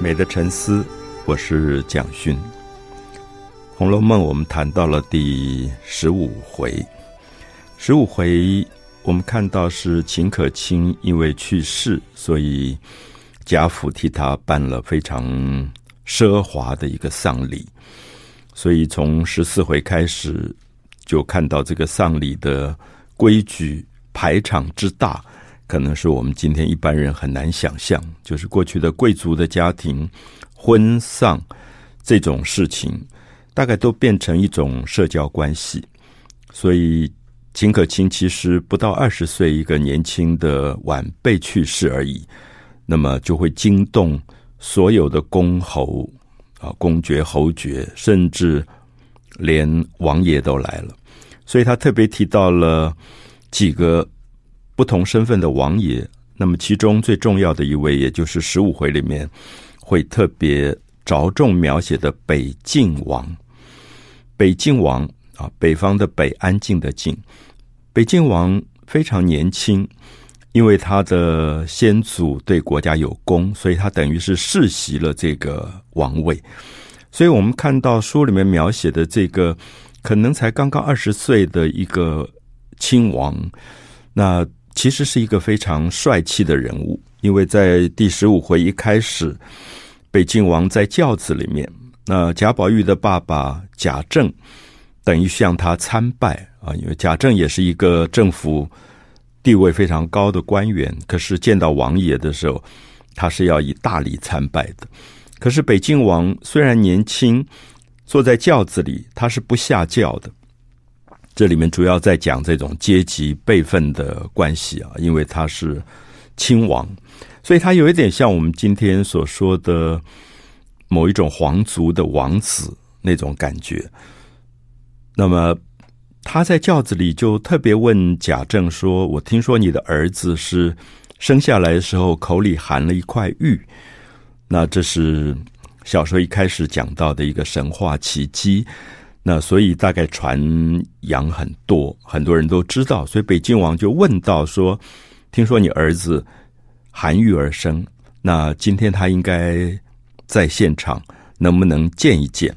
美的沉思，我是蒋勋。《红楼梦》我们谈到了第十五回，十五回我们看到是秦可卿因为去世，所以贾府替他办了非常奢华的一个丧礼。所以从十四回开始，就看到这个丧礼的规矩排场之大。可能是我们今天一般人很难想象，就是过去的贵族的家庭婚丧这种事情，大概都变成一种社交关系。所以秦可卿其实不到二十岁，一个年轻的晚辈去世而已，那么就会惊动所有的公侯啊、公爵、侯爵，甚至连王爷都来了。所以他特别提到了几个。不同身份的王爷，那么其中最重要的一位，也就是十五回里面会特别着重描写的北静王。北静王啊，北方的北，安静的静。北静王非常年轻，因为他的先祖对国家有功，所以他等于是世袭了这个王位。所以我们看到书里面描写的这个，可能才刚刚二十岁的一个亲王，那。其实是一个非常帅气的人物，因为在第十五回一开始，北静王在轿子里面，那贾宝玉的爸爸贾政等于向他参拜啊，因为贾政也是一个政府地位非常高的官员，可是见到王爷的时候，他是要以大礼参拜的。可是北静王虽然年轻，坐在轿子里，他是不下轿的。这里面主要在讲这种阶级辈分的关系啊，因为他是亲王，所以他有一点像我们今天所说的某一种皇族的王子那种感觉。那么他在轿子里就特别问贾政说：“我听说你的儿子是生下来的时候口里含了一块玉，那这是小说一开始讲到的一个神话奇迹。”那所以大概传扬很多，很多人都知道，所以北静王就问到说：“听说你儿子含玉而生，那今天他应该在现场，能不能见一见？”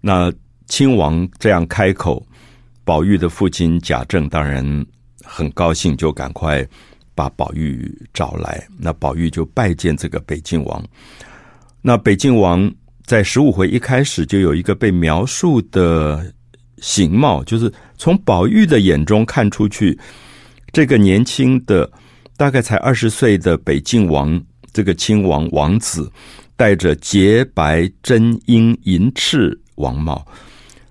那亲王这样开口，宝玉的父亲贾政当然很高兴，就赶快把宝玉找来。那宝玉就拜见这个北静王。那北静王。在十五回一开始就有一个被描述的形貌，就是从宝玉的眼中看出去，这个年轻的大概才二十岁的北静王这个亲王王子，戴着洁白真英银翅王帽。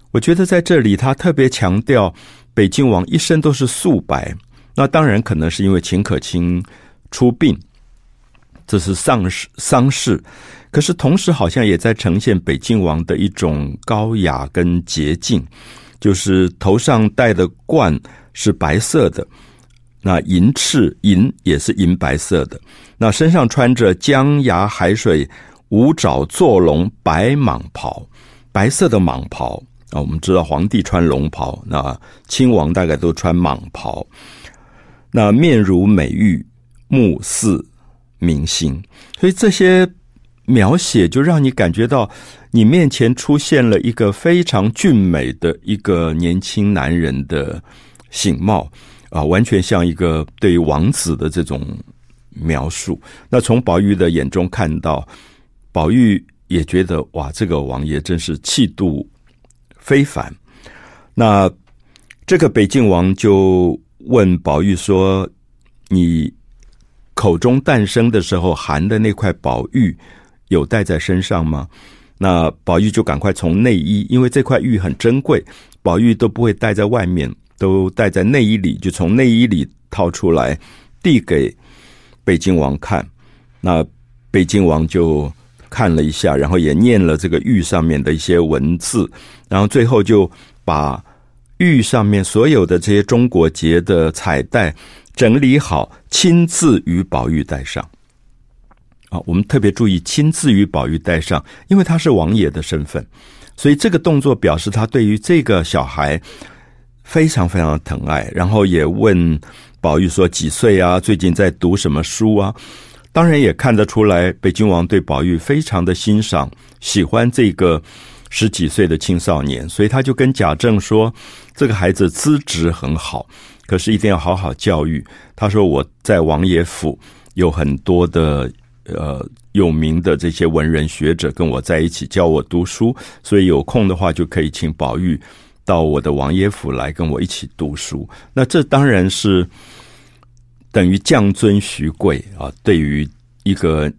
我觉得在这里他特别强调北静王一身都是素白，那当然可能是因为秦可卿出殡，这是丧事丧事。可是同时，好像也在呈现北静王的一种高雅跟洁净，就是头上戴的冠是白色的，那银翅银也是银白色的，那身上穿着江崖海水五爪坐龙白蟒袍，白色的蟒袍啊，我们知道皇帝穿龙袍，那亲王大概都穿蟒袍，那面如美玉，目似明星，所以这些。描写就让你感觉到，你面前出现了一个非常俊美的一个年轻男人的形貌啊，完全像一个对于王子的这种描述。那从宝玉的眼中看到，宝玉也觉得哇，这个王爷真是气度非凡。那这个北静王就问宝玉说：“你口中诞生的时候含的那块宝玉？”有带在身上吗？那宝玉就赶快从内衣，因为这块玉很珍贵，宝玉都不会带在外面，都带在内衣里，就从内衣里掏出来，递给北京王看。那北京王就看了一下，然后也念了这个玉上面的一些文字，然后最后就把玉上面所有的这些中国结的彩带整理好，亲自与宝玉戴上。啊，我们特别注意亲自与宝玉戴上，因为他是王爷的身份，所以这个动作表示他对于这个小孩非常非常的疼爱。然后也问宝玉说几岁啊？最近在读什么书啊？当然也看得出来，北京王对宝玉非常的欣赏，喜欢这个十几岁的青少年，所以他就跟贾政说：“这个孩子资质很好，可是一定要好好教育。”他说：“我在王爷府有很多的呃有名的这些文人学者跟我在一起教我读书，所以有空的话就可以请宝玉到我的王爷府来跟我一起读书。”那这当然是。等于降尊徐贵啊！对于一个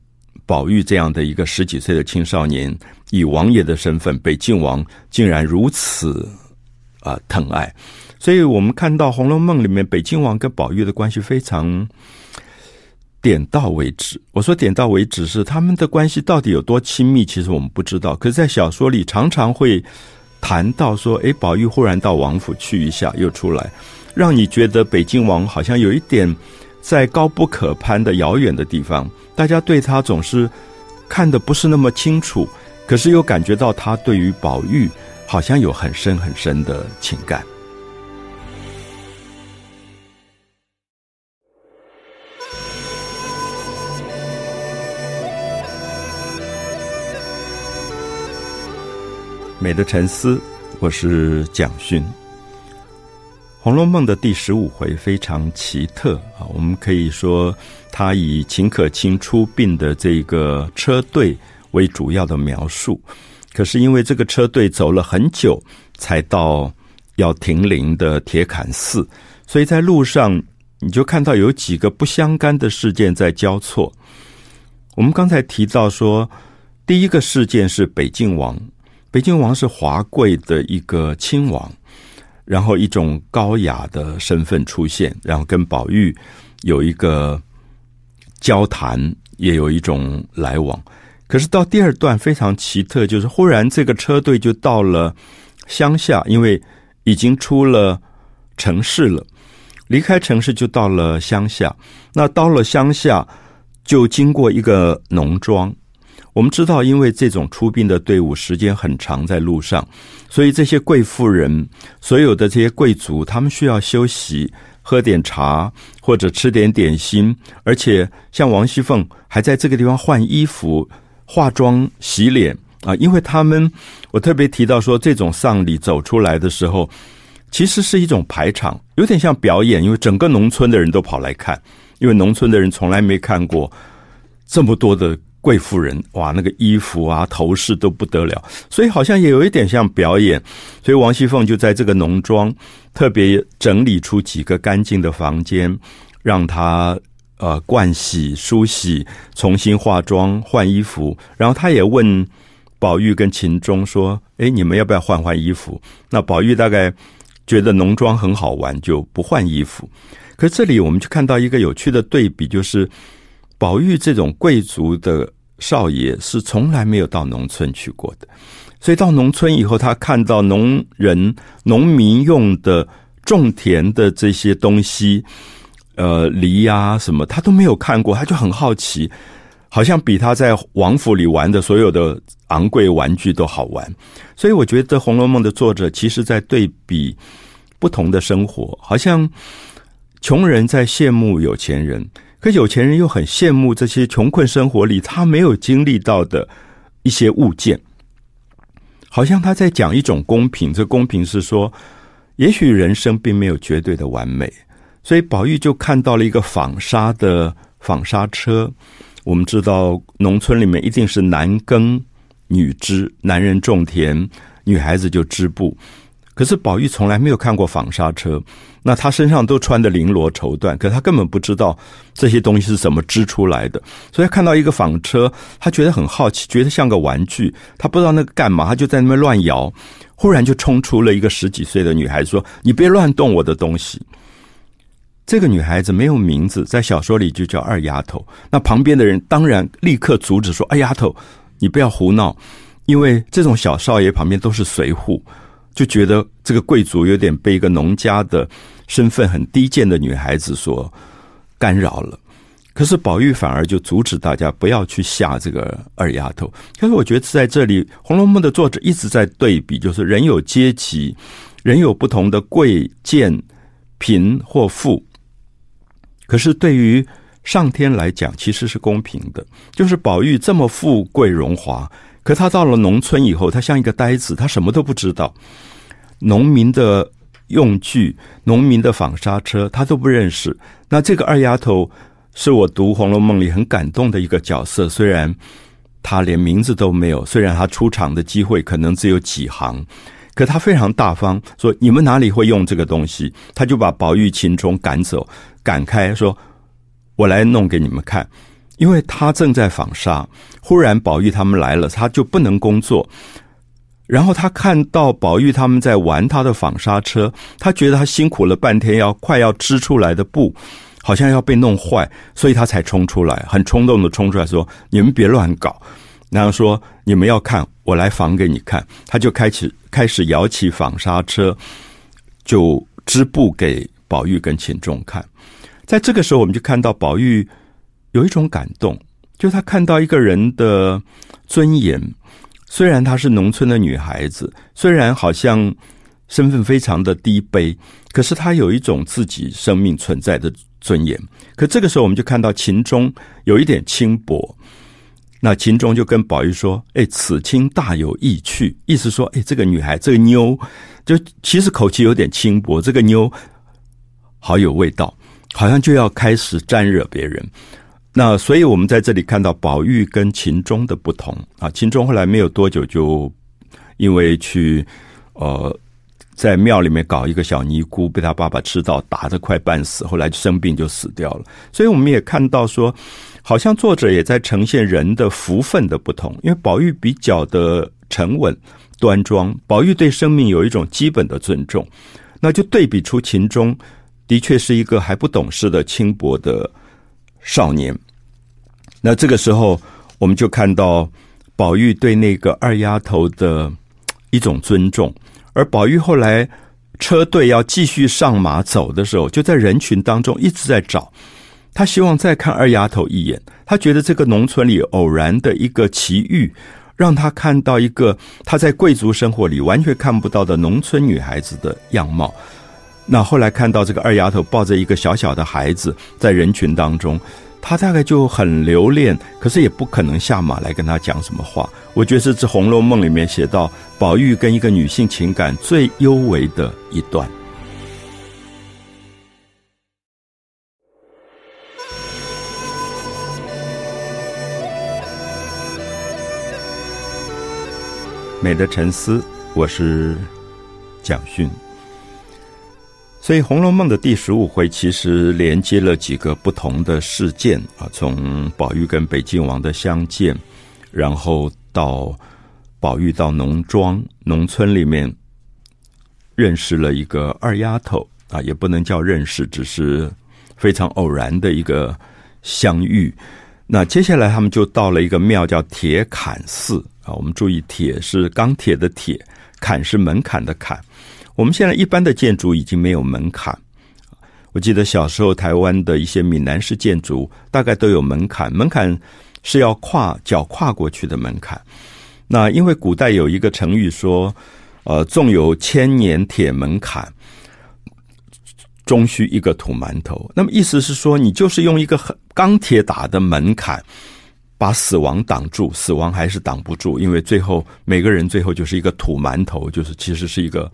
宝玉这样的一个十几岁的青少年，以王爷的身份，北静王竟然如此啊疼爱，所以我们看到《红楼梦》里面北静王跟宝玉的关系非常点到为止。我说点到为止是他们的关系到底有多亲密，其实我们不知道。可是，在小说里常常会谈到说，诶，宝玉忽然到王府去一下，又出来，让你觉得北静王好像有一点。在高不可攀的遥远的地方，大家对他总是看的不是那么清楚，可是又感觉到他对于宝玉好像有很深很深的情感。美的沉思，我是蒋勋。《红楼梦》的第十五回非常奇特啊，我们可以说，它以秦可卿出殡的这个车队为主要的描述。可是因为这个车队走了很久，才到要停灵的铁槛寺，所以在路上你就看到有几个不相干的事件在交错。我们刚才提到说，第一个事件是北静王，北京王是华贵的一个亲王。然后一种高雅的身份出现，然后跟宝玉有一个交谈，也有一种来往。可是到第二段非常奇特，就是忽然这个车队就到了乡下，因为已经出了城市了，离开城市就到了乡下。那到了乡下，就经过一个农庄。我们知道，因为这种出殡的队伍时间很长，在路上，所以这些贵妇人、所有的这些贵族，他们需要休息，喝点茶或者吃点点心，而且像王熙凤还在这个地方换衣服、化妆、洗脸啊。因为他们，我特别提到说，这种丧礼走出来的时候，其实是一种排场，有点像表演，因为整个农村的人都跑来看，因为农村的人从来没看过这么多的。贵妇人哇，那个衣服啊、头饰都不得了，所以好像也有一点像表演。所以王熙凤就在这个农庄特别整理出几个干净的房间，让她呃盥洗、梳洗、重新化妆、换衣服。然后她也问宝玉跟秦钟说：“哎，你们要不要换换衣服？”那宝玉大概觉得农庄很好玩，就不换衣服。可这里我们就看到一个有趣的对比，就是。宝玉这种贵族的少爷是从来没有到农村去过的，所以到农村以后，他看到农人、农民用的种田的这些东西，呃，犁呀什么，他都没有看过，他就很好奇，好像比他在王府里玩的所有的昂贵玩具都好玩。所以我觉得《红楼梦》的作者其实在对比不同的生活，好像穷人在羡慕有钱人。可有钱人又很羡慕这些穷困生活里他没有经历到的一些物件，好像他在讲一种公平。这公平是说，也许人生并没有绝对的完美。所以宝玉就看到了一个纺纱的纺纱车。我们知道，农村里面一定是男耕女织，男人种田，女孩子就织布。可是宝玉从来没有看过纺纱车，那他身上都穿的绫罗绸缎，可他根本不知道这些东西是怎么织出来的。所以他看到一个纺车，他觉得很好奇，觉得像个玩具，他不知道那个干嘛，他就在那边乱摇。忽然就冲出了一个十几岁的女孩，说：“你别乱动我的东西。”这个女孩子没有名字，在小说里就叫二丫头。那旁边的人当然立刻阻止说：“二丫头，你不要胡闹，因为这种小少爷旁边都是随扈。”就觉得这个贵族有点被一个农家的身份很低贱的女孩子所干扰了，可是宝玉反而就阻止大家不要去吓这个二丫头。可是我觉得在这里，《红楼梦》的作者一直在对比，就是人有阶级，人有不同的贵贱、贫或富，可是对于上天来讲其实是公平的，就是宝玉这么富贵荣华，可他到了农村以后，他像一个呆子，他什么都不知道，农民的用具、农民的纺纱车，他都不认识。那这个二丫头是我读《红楼梦》里很感动的一个角色，虽然她连名字都没有，虽然她出场的机会可能只有几行。可她非常大方，说你们哪里会用这个东西？她就把宝玉、秦钟赶走，赶开，说：“我来弄给你们看。”因为他正在纺纱，忽然宝玉他们来了，他就不能工作。然后他看到宝玉他们在玩他的纺纱车，他觉得他辛苦了半天，要快要织出来的布好像要被弄坏，所以他才冲出来，很冲动的冲出来说：“你们别乱搞。”然后说：“你们要看，我来纺给你看。”他就开始开始摇起纺纱车，就织布给宝玉跟秦钟看。在这个时候，我们就看到宝玉有一种感动，就他看到一个人的尊严。虽然她是农村的女孩子，虽然好像身份非常的低卑，可是她有一种自己生命存在的尊严。可这个时候，我们就看到秦钟有一点轻薄。那秦钟就跟宝玉说：“哎，此卿大有意趣。”意思说：“哎，这个女孩，这个妞，就其实口气有点轻薄。这个妞好有味道，好像就要开始沾惹别人。”那所以我们在这里看到宝玉跟秦钟的不同啊。秦钟后来没有多久就因为去呃在庙里面搞一个小尼姑，被他爸爸吃到，打得快半死，后来就生病就死掉了。所以我们也看到说。好像作者也在呈现人的福分的不同，因为宝玉比较的沉稳端庄，宝玉对生命有一种基本的尊重，那就对比出秦钟的确是一个还不懂事的轻薄的少年。那这个时候，我们就看到宝玉对那个二丫头的一种尊重，而宝玉后来车队要继续上马走的时候，就在人群当中一直在找。他希望再看二丫头一眼，他觉得这个农村里偶然的一个奇遇，让他看到一个他在贵族生活里完全看不到的农村女孩子的样貌。那后来看到这个二丫头抱着一个小小的孩子在人群当中，她大概就很留恋，可是也不可能下马来跟他讲什么话。我觉得这《红楼梦》里面写到宝玉跟一个女性情感最幽微的一段。美的沉思，我是蒋勋。所以《红楼梦》的第十五回其实连接了几个不同的事件啊，从宝玉跟北静王的相见，然后到宝玉到农庄农村里面认识了一个二丫头啊，也不能叫认识，只是非常偶然的一个相遇。那接下来他们就到了一个庙，叫铁槛寺。啊，我们注意，铁是钢铁的铁，槛是门槛的槛。我们现在一般的建筑已经没有门槛。我记得小时候台湾的一些闽南式建筑大概都有门槛，门槛是要跨脚跨过去的门槛。那因为古代有一个成语说，呃，纵有千年铁门槛，终须一个土馒头。那么意思是说，你就是用一个钢铁打的门槛。把死亡挡住，死亡还是挡不住，因为最后每个人最后就是一个土馒头，就是其实是一个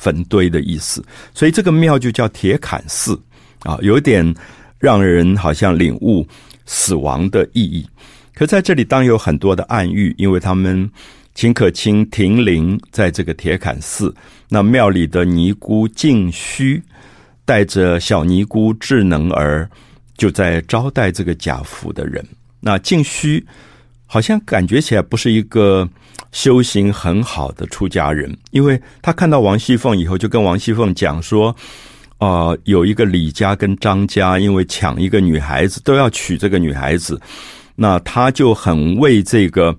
坟堆的意思。所以这个庙就叫铁槛寺啊，有点让人好像领悟死亡的意义。可在这里当有很多的暗喻，因为他们秦可卿停灵在这个铁槛寺，那庙里的尼姑静虚带着小尼姑智能儿，就在招待这个贾府的人。那静虚好像感觉起来不是一个修行很好的出家人，因为他看到王熙凤以后，就跟王熙凤讲说：“呃，有一个李家跟张家，因为抢一个女孩子，都要娶这个女孩子，那他就很为这个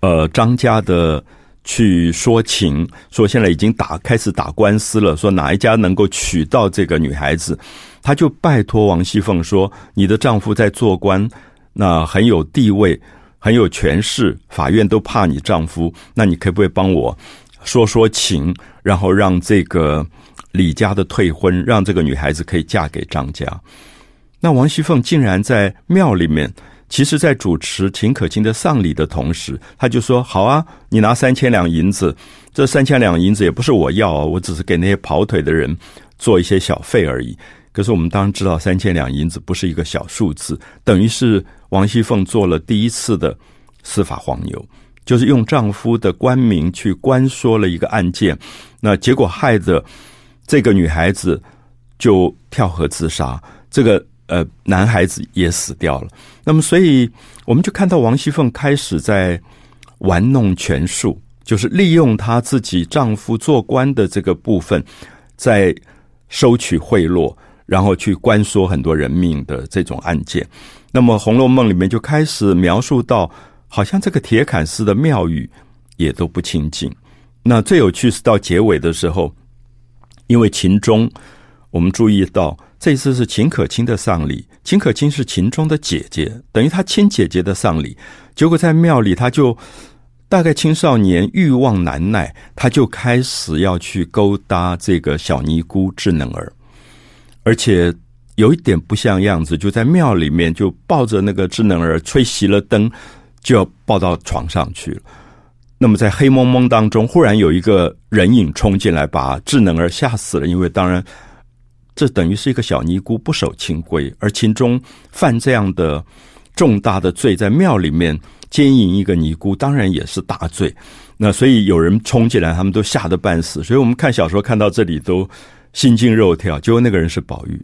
呃张家的去说情，说现在已经打开始打官司了，说哪一家能够娶到这个女孩子。”他就拜托王熙凤说：“你的丈夫在做官，那很有地位，很有权势，法院都怕你丈夫。那你可不可以帮我说说情，然后让这个李家的退婚，让这个女孩子可以嫁给张家？”那王熙凤竟然在庙里面，其实在主持秦可卿的丧礼的同时，她就说：“好啊，你拿三千两银子，这三千两银子也不是我要啊，我只是给那些跑腿的人做一些小费而已。”可是我们当然知道，三千两银子不是一个小数字，等于是王熙凤做了第一次的司法黄牛，就是用丈夫的官名去关说了一个案件，那结果害得这个女孩子就跳河自杀，这个呃男孩子也死掉了。那么，所以我们就看到王熙凤开始在玩弄权术，就是利用她自己丈夫做官的这个部分，在收取贿赂。然后去关说很多人命的这种案件，那么《红楼梦》里面就开始描述到，好像这个铁杆寺的庙宇也都不清净。那最有趣是到结尾的时候，因为秦钟，我们注意到这次是秦可卿的丧礼，秦可卿是秦钟的姐姐，等于他亲姐姐的丧礼。结果在庙里，他就大概青少年欲望难耐，他就开始要去勾搭这个小尼姑智能儿。而且有一点不像样子，就在庙里面就抱着那个智能儿，吹熄了灯，就要抱到床上去了。那么在黑蒙蒙当中，忽然有一个人影冲进来，把智能儿吓死了。因为当然，这等于是一个小尼姑不守清规，而秦钟犯这样的重大的罪，在庙里面奸淫一个尼姑，当然也是大罪。那所以有人冲进来，他们都吓得半死。所以我们看小说看到这里都。心惊肉跳，结果那个人是宝玉。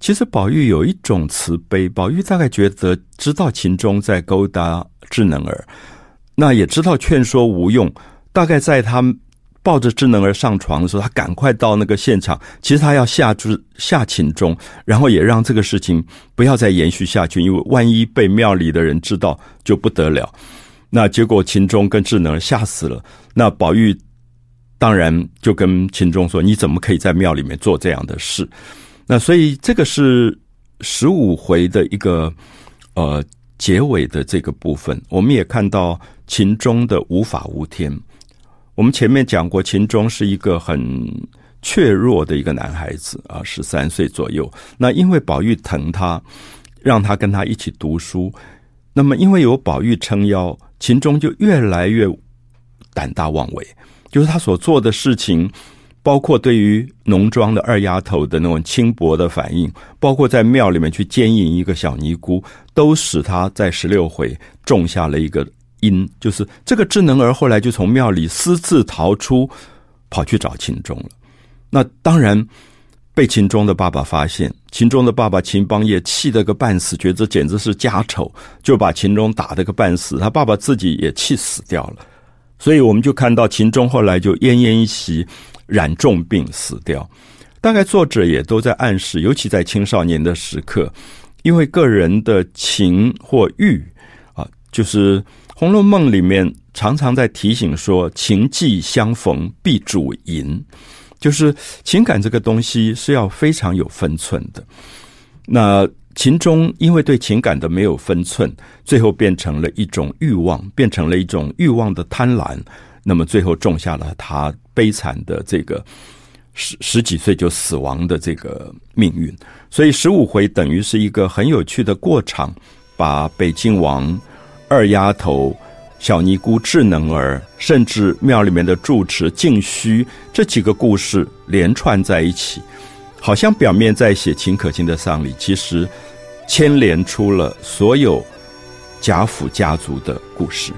其实宝玉有一种慈悲，宝玉大概觉得知道秦钟在勾搭智能儿，那也知道劝说无用。大概在他抱着智能儿上床的时候，他赶快到那个现场。其实他要下住下秦钟，然后也让这个事情不要再延续下去，因为万一被庙里的人知道就不得了。那结果秦钟跟智能儿吓死了。那宝玉。当然，就跟秦钟说：“你怎么可以在庙里面做这样的事？”那所以这个是十五回的一个呃结尾的这个部分。我们也看到秦钟的无法无天。我们前面讲过，秦钟是一个很怯弱的一个男孩子啊，十三岁左右。那因为宝玉疼他，让他跟他一起读书。那么因为有宝玉撑腰，秦钟就越来越胆大妄为。就是他所做的事情，包括对于农庄的二丫头的那种轻薄的反应，包括在庙里面去奸淫一个小尼姑，都使他在十六回种下了一个因，就是这个智能儿后来就从庙里私自逃出，跑去找秦钟了。那当然被秦钟的爸爸发现，秦钟的爸爸秦邦业气得个半死，觉得简直是家丑，就把秦钟打得个半死，他爸爸自己也气死掉了。所以我们就看到秦钟后来就奄奄一息，染重病死掉。大概作者也都在暗示，尤其在青少年的时刻，因为个人的情或欲啊，就是《红楼梦》里面常常在提醒说，情既相逢必主淫，就是情感这个东西是要非常有分寸的。那秦钟因为对情感的没有分寸，最后变成了一种欲望，变成了一种欲望的贪婪，那么最后种下了他悲惨的这个十十几岁就死亡的这个命运。所以十五回等于是一个很有趣的过场，把北静王、二丫头、小尼姑智能儿，甚至庙里面的住持净虚这几个故事连串在一起。好像表面在写秦可卿的丧礼，其实牵连出了所有贾府家族的故事。